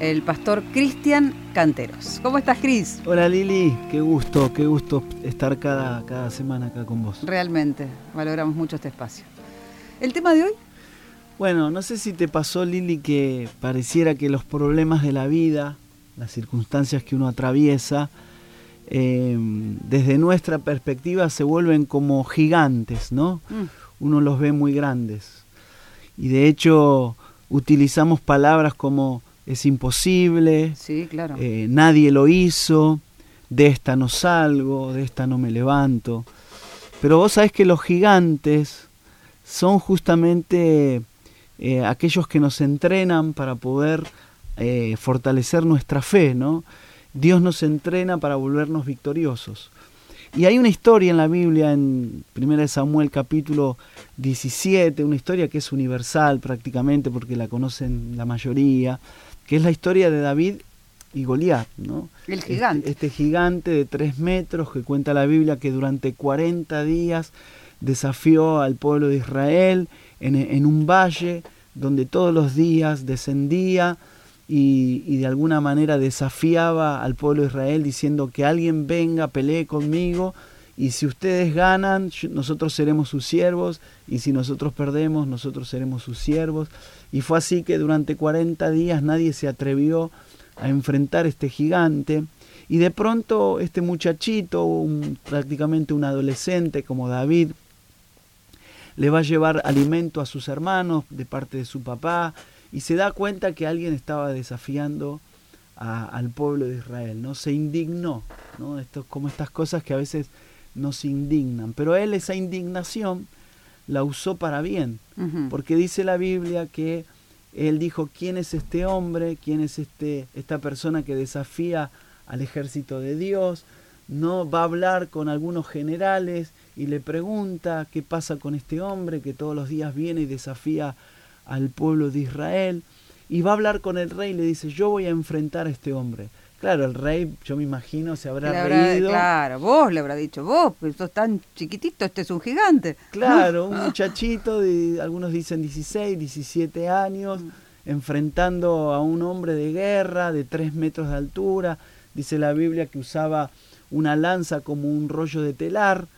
el pastor Cristian Canteros. ¿Cómo estás, Cris? Hola Lili, qué gusto, qué gusto estar cada, cada semana acá con vos. Realmente, valoramos mucho este espacio. ¿El tema de hoy? Bueno, no sé si te pasó Lili que pareciera que los problemas de la vida, las circunstancias que uno atraviesa, eh, desde nuestra perspectiva se vuelven como gigantes, ¿no? Mm. Uno los ve muy grandes. Y de hecho utilizamos palabras como es imposible, sí, claro. Eh, nadie lo hizo, de esta no salgo, de esta no me levanto. Pero vos sabés que los gigantes son justamente eh, aquellos que nos entrenan para poder eh, fortalecer nuestra fe, ¿no? Dios nos entrena para volvernos victoriosos. Y hay una historia en la Biblia, en 1 Samuel capítulo 17, una historia que es universal prácticamente porque la conocen la mayoría, que es la historia de David y Goliat, ¿no? El gigante. Este, este, gigante de tres metros que cuenta la Biblia que durante 40 días desafió al pueblo de Israel en, en un valle donde todos los días descendía y, de alguna manera desafiaba al pueblo de Israel diciendo que alguien venga, pelee conmigo y si ustedes ganan, nosotros seremos sus siervos y si nosotros perdemos, nosotros seremos sus siervos. Y fue así que durante 40 días nadie se atrevió a enfrentar este gigante. Y de pronto este muchachito, prácticamente un adolescente como David, le va a llevar alimento a sus hermanos de parte de su papá y se da cuenta que alguien estaba desafiando al pueblo de Israel, ¿no? Se indignó, ¿no? Esto, como estas cosas que a veces nos indignan, pero él esa indignación la usó para bien, porque dice la Biblia que él dijo, ¿quién es este hombre? ¿Quién es este, esta persona que desafía al ejército de Dios? No va a hablar con algunos generales y le pregunta qué pasa con este hombre que todos los días viene y desafía al pueblo de Israel. Y va a hablar con el rey y le dice, yo voy a enfrentar a este hombre. Claro, el rey, yo me imagino, se habrá, reído. Claro, vos le habrá dicho, vos, pues sos tan chiquitito, este es un gigante. Claro, un muchachito de, algunos dicen 16, 17 años, mm. enfrentando a un hombre de guerra de 3 metros de altura. Dice la Biblia que usaba una lanza como un rollo de telar,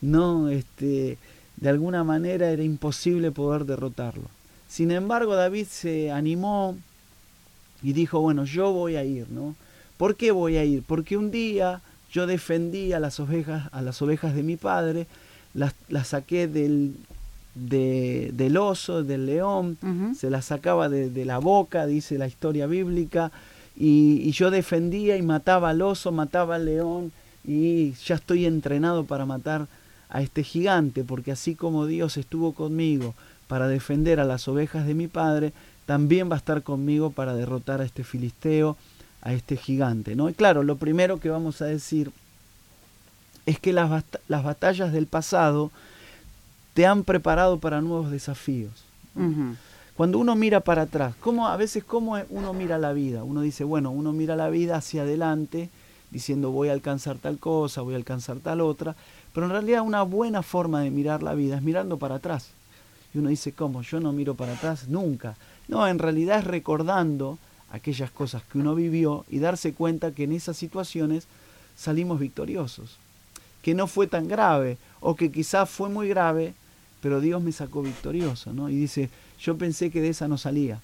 ¿no? Este, de alguna manera era imposible poder derrotarlo. Sin embargo, David se animó y dijo, bueno, yo voy a ir, ¿no? ¿Por qué voy a ir? Porque un día yo defendí a las ovejas, a las ovejas de mi padre, las, saqué del, del oso, del león, se las sacaba de, la boca, dice la historia bíblica, y, y, yo defendía y mataba al oso, mataba al león, y ya estoy entrenado para matar a este gigante, porque así como Dios estuvo conmigo para defender a las ovejas de mi padre, también va a estar conmigo para derrotar a este filisteo a este gigante. ¿no? Y claro, lo primero que vamos a decir es que las, las batallas del pasado te han preparado para nuevos desafíos. Cuando uno mira para atrás, ¿cómo, a veces cómo uno mira la vida? Uno dice, bueno, uno mira la vida hacia adelante, diciendo voy a alcanzar tal cosa, voy a alcanzar tal otra, pero en realidad una buena forma de mirar la vida es mirando para atrás. Y uno dice, ¿cómo? Yo no miro para atrás nunca. No, en realidad es recordando aquellas cosas que uno vivió y darse cuenta que en esas situaciones salimos victoriosos, que no fue tan grave o que quizás fue muy grave, pero Dios me sacó victorioso, ¿no? Y dice, yo pensé que de esa no salía,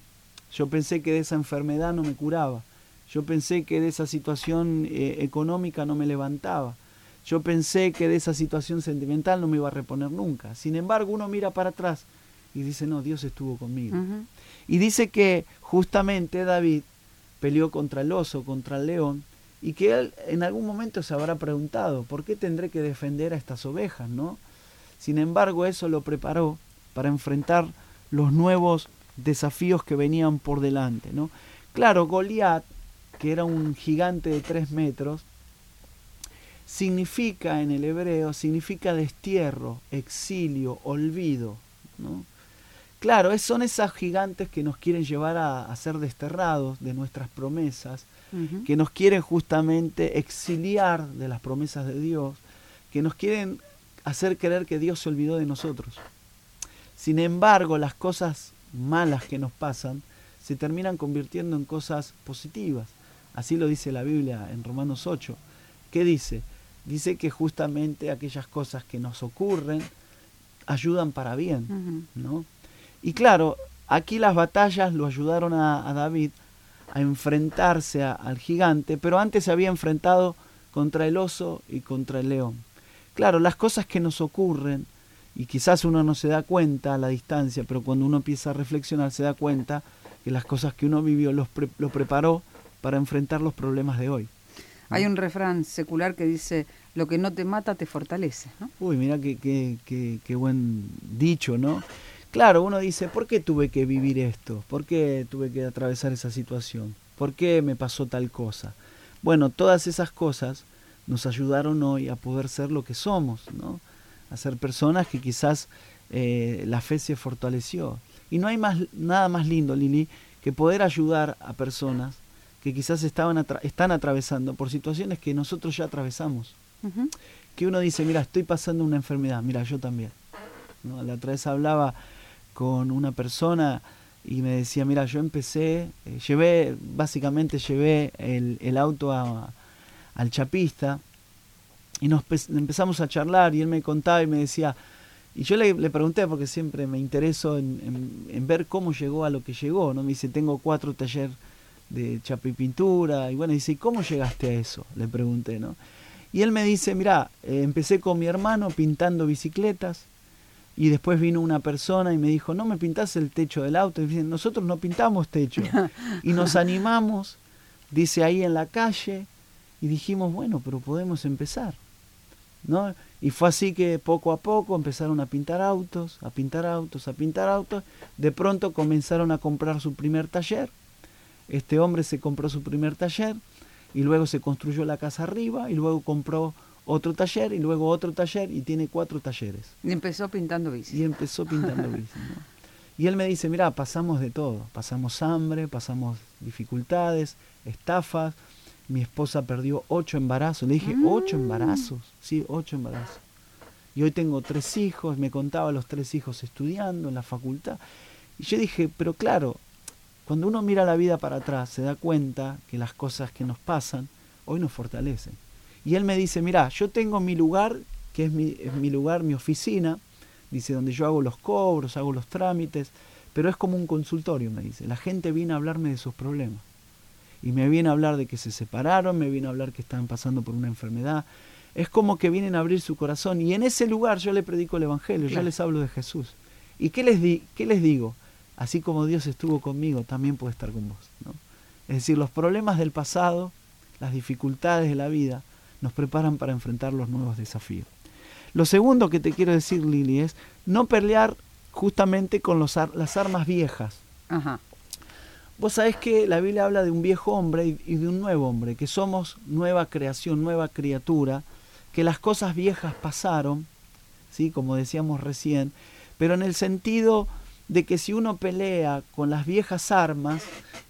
yo pensé que de esa enfermedad no me curaba, yo pensé que de esa situación eh, económica no me levantaba, yo pensé que de esa situación sentimental no me iba a reponer nunca. Sin embargo, uno mira para atrás y dice, no, Dios estuvo conmigo. Y dice que justamente David peleó contra el oso, contra el león, y que él en algún momento se habrá preguntado, ¿por qué tendré que defender a estas ovejas? ¿no? Sin embargo, eso lo preparó para enfrentar los nuevos desafíos que venían por delante. ¿no? Claro, Goliat, que era un gigante de tres metros, significa en el hebreo, significa destierro, exilio, olvido. ¿no? Claro, son esas gigantes que nos quieren llevar a, ser desterrados de nuestras promesas, que nos quieren justamente exiliar de las promesas de Dios, que nos quieren hacer creer que Dios se olvidó de nosotros. Sin embargo, las cosas malas que nos pasan se terminan convirtiendo en cosas positivas. Así lo dice la Biblia en Romanos 8. ¿Qué dice? Dice que justamente aquellas cosas que nos ocurren ayudan para bien, ¿no? Y claro, aquí las batallas lo ayudaron a, David a enfrentarse al gigante, pero antes se había enfrentado contra el oso y contra el león. Claro, las cosas que nos ocurren, y quizás uno no se da cuenta a la distancia, pero cuando uno empieza a reflexionar se da cuenta que las cosas que uno vivió los lo preparó para enfrentar los problemas de hoy. Hay un refrán secular que dice, lo que no te mata te fortalece. Uy, mira qué, qué, qué, buen dicho, ¿no? Claro, uno dice, ¿por qué tuve que vivir esto? ¿Por qué tuve que atravesar esa situación? ¿Por qué me pasó tal cosa? Bueno, todas esas cosas nos ayudaron hoy a poder ser lo que somos, ¿no? A ser personas que quizás eh, la fe se fortaleció. Y no hay más, nada más lindo, Lili, que poder ayudar a personas que quizás estaban están atravesando por situaciones que nosotros ya atravesamos. Que uno dice, mira, estoy pasando una enfermedad, mira, yo también. ¿No? La otra vez hablaba con una persona y me decía, mira, yo empecé, eh, llevé, básicamente llevé el, auto al chapista y nos empezamos a charlar y él me contaba y me decía, y yo le, pregunté, porque siempre me intereso en, en, ver cómo llegó a lo que llegó, ¿no? Me dice, tengo cuatro talleres de chapa y pintura. Y bueno, dice, ¿y cómo llegaste a eso? Le pregunté, ¿no? Y él me dice, mira, eh, empecé con mi hermano pintando bicicletas y después vino una persona y me dijo, no me pintas el techo del auto. Y dice, nosotros no pintamos techo. y nos animamos, dice ahí en la calle, y dijimos, bueno, pero podemos empezar. ¿No? Y fue así que poco a poco empezaron a pintar autos, a pintar autos, a pintar autos. De pronto comenzaron a comprar su primer taller este hombre se compró su primer taller y luego se construyó la casa arriba y luego compró otro taller y luego otro taller y tiene cuatro talleres. Y empezó pintando bicis. Y empezó pintando bicis. Y él me dice, mira, pasamos de todo, pasamos hambre, pasamos dificultades, estafas, mi esposa perdió ocho embarazos. Le dije, ocho mm. embarazos, sí, ocho embarazos. Y hoy tengo tres hijos, me contaba los tres hijos estudiando en la facultad. Y yo dije, pero claro, cuando uno mira la vida para atrás, se da cuenta que las cosas que nos pasan hoy nos fortalecen. Y él me dice, mira, yo tengo mi lugar, que es mi, mi lugar, mi oficina, dice, donde yo hago los cobros, hago los trámites, pero es como un consultorio, me dice. La gente viene a hablarme de sus problemas. Y me viene a hablar de que se separaron, me viene a hablar que están pasando por una enfermedad. Es como que vienen a abrir su corazón. Y en ese lugar yo le predico el Evangelio, yo les hablo de Jesús. ¿Y qué les, di, qué les digo? así como Dios estuvo conmigo, también puede estar con vos. ¿no? Es decir, los problemas del pasado, las dificultades de la vida, nos preparan para enfrentar los nuevos desafíos. Lo segundo que te quiero decir, Lili, es no pelear justamente con los las armas viejas. Ajá. Vos sabés que la Biblia habla de un viejo hombre y de un nuevo hombre, que somos nueva creación, nueva criatura, que las cosas viejas pasaron, ¿sí? como decíamos recién, pero en el sentido de que si uno pelea con las viejas armas,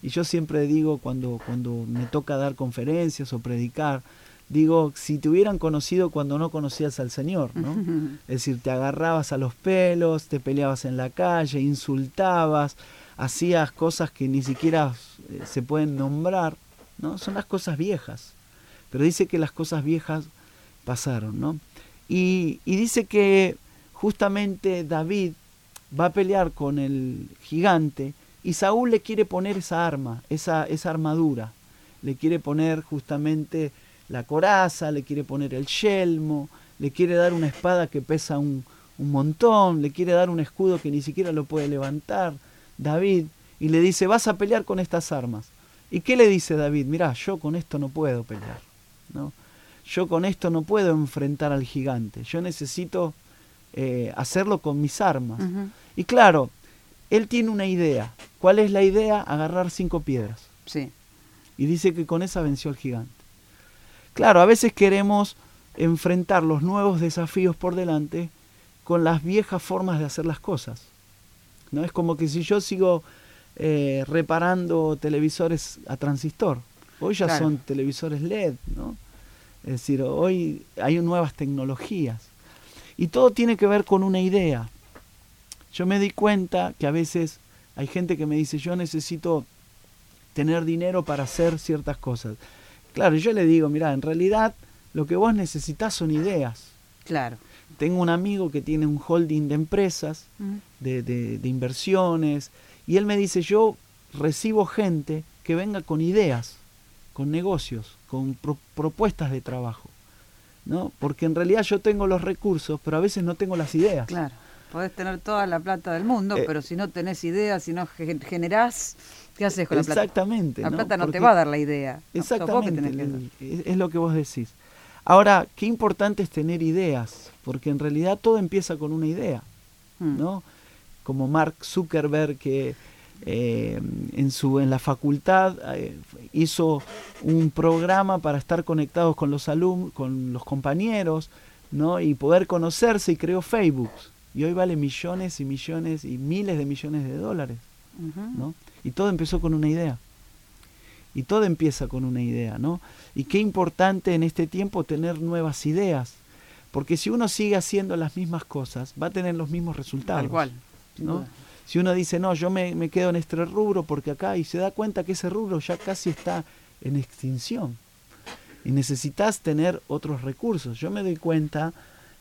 y yo siempre digo cuando, cuando me toca dar conferencias o predicar, digo, si te hubieran conocido cuando no conocías al Señor, ¿no? Es decir, te agarrabas a los pelos, te peleabas en la calle, insultabas, hacías cosas que ni siquiera eh, se pueden nombrar, ¿no? Son las cosas viejas. Pero dice que las cosas viejas pasaron, ¿no? Y, y dice que justamente David va a pelear con el gigante y Saúl le quiere poner esa arma, esa, esa armadura. Le quiere poner justamente la coraza, le quiere poner el yelmo, le quiere dar una espada que pesa un, un montón, le quiere dar un escudo que ni siquiera lo puede levantar. David, y le dice, vas a pelear con estas armas. ¿Y qué le dice David? Mirá, yo con esto no puedo pelear. ¿no? Yo con esto no puedo enfrentar al gigante. Yo necesito eh, hacerlo con mis armas. Y claro, él tiene una idea. ¿Cuál es la idea? Agarrar cinco piedras. Sí. Y dice que con esa venció al gigante. Claro, a veces queremos enfrentar los nuevos desafíos por delante con las viejas formas de hacer las cosas. ¿No? Es como que si yo sigo eh, reparando televisores a transistor, hoy ya son televisores LED, ¿no? Es decir, hoy hay nuevas tecnologías. Y todo tiene que ver con una idea. Yo me di cuenta que a veces Hay gente que me dice, yo necesito tener dinero para hacer ciertas cosas. Claro, yo le digo, mira, en realidad lo que vos necesitas son ideas. Claro. Tengo un amigo que tiene un holding de empresas, de, de, inversiones, y él me dice, yo recibo gente que venga con ideas, con negocios, con propuestas de trabajo. ¿no? Porque en realidad yo tengo los recursos, pero a veces no tengo las ideas. Claro. Podés tener toda la plata del mundo, eh, pero si no tenés ideas, si no generás, ¿qué haces con la plata? Exactamente. La plata no te va a dar la idea. Exactamente. es lo que vos decís. Ahora, qué importante es tener ideas, porque en realidad todo empieza con una idea, hmm. ¿no? Como Mark Zuckerberg que eh, en, su, en la facultad eh, hizo un programa para estar conectados con los alumnos, con los compañeros, ¿no? Y poder conocerse y creó Facebook. Y hoy vale millones y millones y miles de millones de dólares, ¿no? Y todo empezó con una idea. Y todo empieza con una idea, ¿no? Y qué importante en este tiempo tener nuevas ideas. Porque si uno sigue haciendo las mismas cosas, va a tener los mismos resultados. Tal cual. ¿no? Si uno dice, no, yo me, me, quedo en este rubro porque acá, y se da cuenta que ese rubro ya casi está en extinción. Y necesitas tener otros recursos. Yo me doy cuenta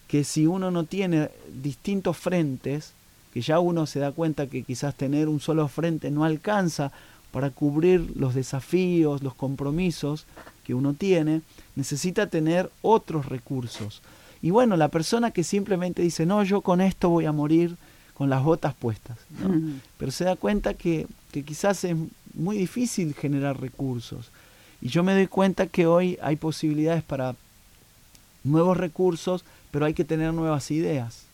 que si uno no tiene distintos frentes, que ya uno se da cuenta que quizás tener un solo frente no alcanza para cubrir los desafíos, los compromisos que uno tiene, necesita tener otros recursos. Y bueno, la persona que simplemente dice, no, yo con esto voy a morir con las botas puestas, pero se da cuenta que, que quizás es muy difícil generar recursos. Y yo me doy cuenta que hoy hay posibilidades para nuevos recursos, pero hay que tener nuevas ideas.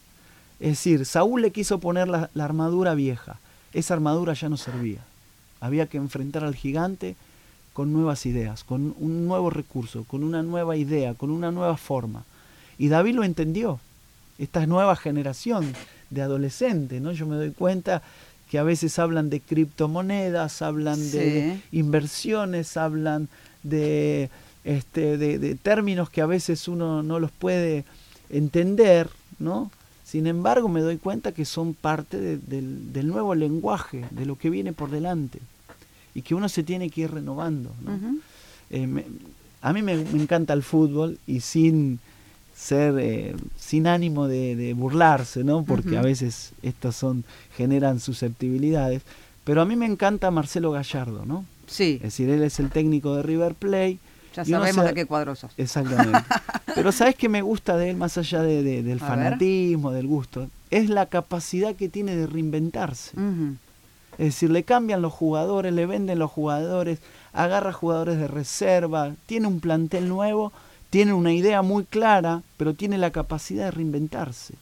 Es decir, Saúl le quiso poner la, la armadura vieja, esa armadura ya no servía. Había que enfrentar al gigante con nuevas ideas, con un nuevo recurso, con una nueva idea, con una nueva forma. Y David lo entendió, esta nueva generación de adolescentes, ¿no? Yo me doy cuenta que a veces hablan de criptomonedas, hablan de inversiones, hablan de, este, de, términos que a veces uno no los puede entender, ¿no? Sin embargo, me doy cuenta que son parte del, nuevo lenguaje, de lo que viene por delante, y que uno se tiene que ir renovando. Eh, a mí me, encanta el fútbol y sin ser eh, sin ánimo de, burlarse, ¿no? Porque a veces estas son generan susceptibilidades, pero a mí me encanta Marcelo Gallardo, ¿no? Sí. Es decir, él es el técnico de River Plate ya sabemos de qué cuadros sos. Exactamente. Pero ¿sabes qué me gusta de él, más allá de, del fanatismo, del gusto? Es la capacidad que tiene de reinventarse. Es decir, le cambian los jugadores, le venden los jugadores, agarra jugadores de reserva, tiene un plantel nuevo, tiene una idea muy clara, pero tiene la capacidad de reinventarse,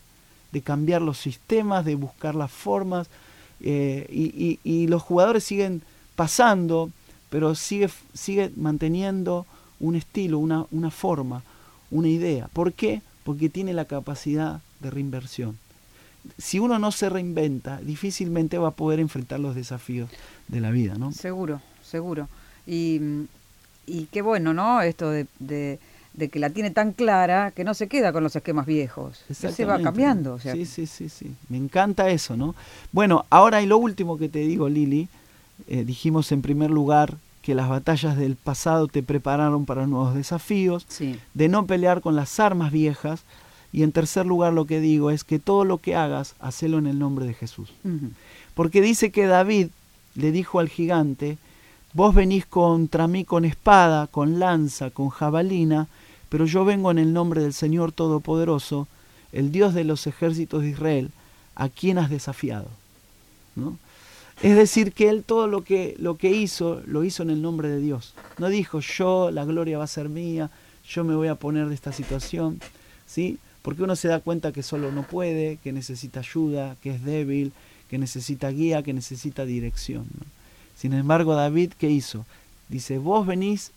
de cambiar los sistemas, de buscar las formas, eh, y, y, los jugadores siguen pasando, pero sigue, sigue manteniendo un estilo, una, una forma, una idea. ¿Por qué? Porque tiene la capacidad de reinversión. Si uno no se reinventa, difícilmente va a poder enfrentar los desafíos de la vida, ¿no? Seguro, seguro. Y, y qué bueno, ¿no? Esto de, de, que la tiene tan clara que no se queda con los esquemas viejos. Se va cambiando. Sí, sí, sí, sí. Me encanta eso, ¿no? Bueno, ahora y lo último que te digo, Lili, eh, dijimos en primer lugar que las batallas del pasado te prepararon para nuevos desafíos, de no pelear con las armas viejas, y en tercer lugar lo que digo es que todo lo que hagas, hacelo en el nombre de Jesús. Porque dice que David le dijo al gigante, vos venís contra mí con espada, con lanza, con jabalina, pero yo vengo en el nombre del Señor Todopoderoso, el Dios de los ejércitos de Israel, a quien has desafiado. ¿no? Es decir, que él todo lo que, lo que hizo, lo hizo en el nombre de Dios. No dijo, yo, la gloria va a ser mía, yo me voy a poner de esta situación, ¿sí? Porque uno se da cuenta que solo no puede, que necesita ayuda, que es débil, que necesita guía, que necesita dirección. Sin embargo, David, ¿qué hizo? Dice, vos venís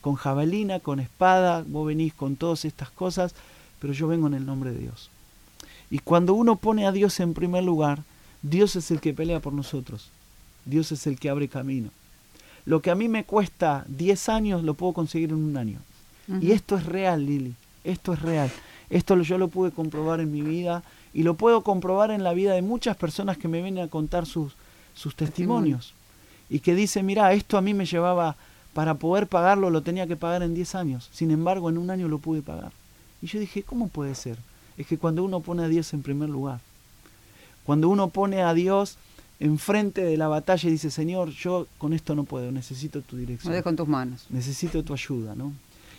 con jabalina, con espada, vos venís con todas estas cosas, pero yo vengo en el nombre de Dios. Y cuando uno pone a Dios en primer lugar, Dios es el que pelea por nosotros. Dios es el que abre camino. Lo que a mí me cuesta 10 años lo puedo conseguir en un año. Y esto es real, Lili. Esto es real. Esto yo lo pude comprobar en mi vida y lo puedo comprobar en la vida de muchas personas que me vienen a contar sus, sus testimonios. Y que dice, mira, esto a mí me llevaba, para poder pagarlo lo tenía que pagar en 10 años. Sin embargo, en un año lo pude pagar. Y yo dije, ¿cómo puede ser? Es que cuando uno pone a Dios en primer lugar, cuando uno pone a Dios enfrente de la batalla y dice, Señor, yo con esto no puedo, necesito tu dirección. Lo dejo en tus manos. Necesito tu ayuda, ¿no?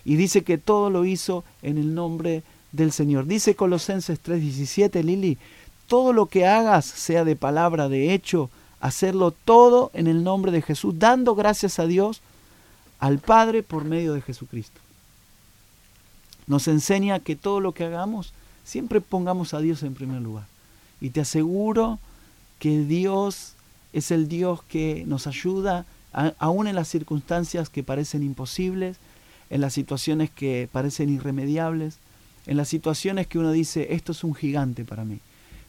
Y dice que todo lo hizo en el nombre del Señor. Dice Colosenses 3:17, Lili, todo lo que hagas, sea de palabra, de hecho, hacerlo todo en el nombre de Jesús, dando gracias a Dios, al Padre por medio de Jesucristo. Nos enseña que todo lo que hagamos, siempre pongamos a Dios en primer lugar. Y te aseguro que Dios es el Dios que nos ayuda, aún en las circunstancias que parecen imposibles, en las situaciones que parecen irremediables, en las situaciones que uno dice, esto es un gigante para mí.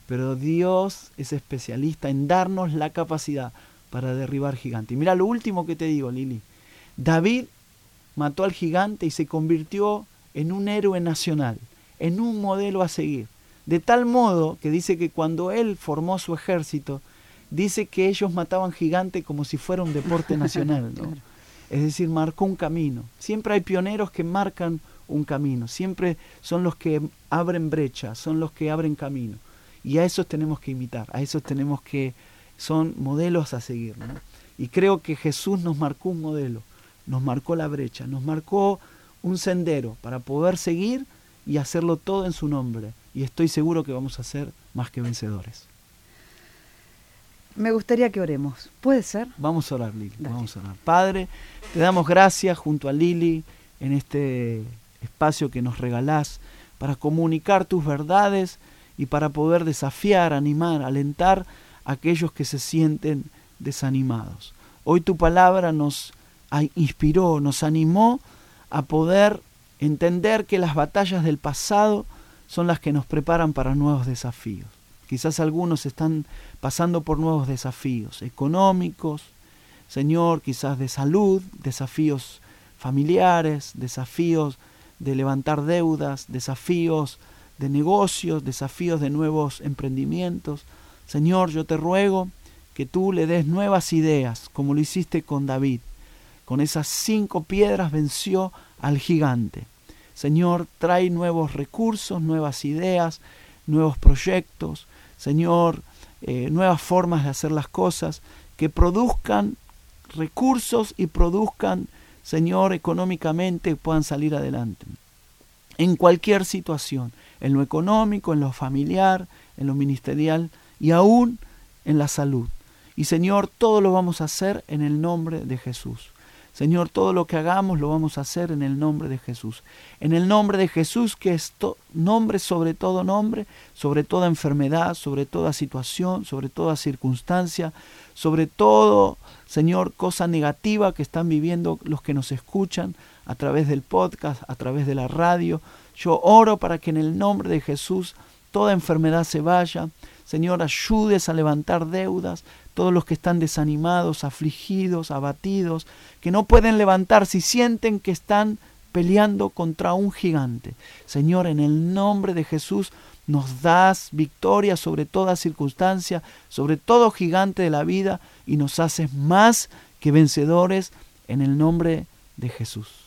Pero Dios es especialista en darnos la capacidad para derribar gigantes. Y mira lo último que te digo, Lili. David mató al gigante y se convirtió en un héroe nacional, en un modelo a seguir. De tal modo que dice que cuando él formó su ejército, dice que ellos mataban gigantes como si fuera un deporte nacional. Es decir, marcó un camino. Siempre hay pioneros que marcan un camino, siempre son los que abren brecha, son los que abren camino. Y a esos tenemos que imitar, a esos tenemos que, son modelos a seguir. Y creo que Jesús nos marcó un modelo, nos marcó la brecha, nos marcó un sendero para poder seguir y hacerlo todo en su nombre. Y estoy seguro que vamos a ser más que vencedores. Me gustaría que oremos. ¿Puede ser? Vamos a orar, Lili. Vamos a orar. Padre, te damos gracias junto a Lili en este espacio que nos regalás para comunicar tus verdades y para poder desafiar, animar, alentar a aquellos que se sienten desanimados. Hoy tu palabra nos inspiró, nos animó a poder entender que las batallas del pasado son las que nos preparan para nuevos desafíos. Quizás algunos están pasando por nuevos desafíos económicos, Señor, quizás de salud, desafíos familiares, desafíos de levantar deudas, desafíos de negocios, desafíos de nuevos emprendimientos. Señor, yo te ruego que tú le des nuevas ideas, como lo hiciste con David. Con esas cinco piedras venció al gigante. Señor, trae nuevos recursos, nuevas ideas, nuevos proyectos. Señor, eh, nuevas formas de hacer las cosas que produzcan recursos y produzcan, Señor, económicamente puedan salir adelante. En cualquier situación, en lo económico, en lo familiar, en lo ministerial y aún en la salud. Y Señor, todo lo vamos a hacer en el nombre de Jesús. Señor, todo lo que hagamos lo vamos a hacer en el nombre de Jesús. En el nombre de Jesús, que es nombre sobre todo nombre, sobre toda enfermedad, sobre toda situación, sobre toda circunstancia, sobre todo, Señor, cosa negativa que están viviendo los que nos escuchan a través del podcast, a través de la radio. Yo oro para que en el nombre de Jesús toda enfermedad se vaya. Señor, ayudes a levantar deudas, todos los que están desanimados, afligidos, abatidos, que no pueden levantarse y sienten que están peleando contra un gigante. Señor, en el nombre de Jesús nos das victoria sobre toda circunstancia, sobre todo gigante de la vida y nos haces más que vencedores en el nombre de Jesús.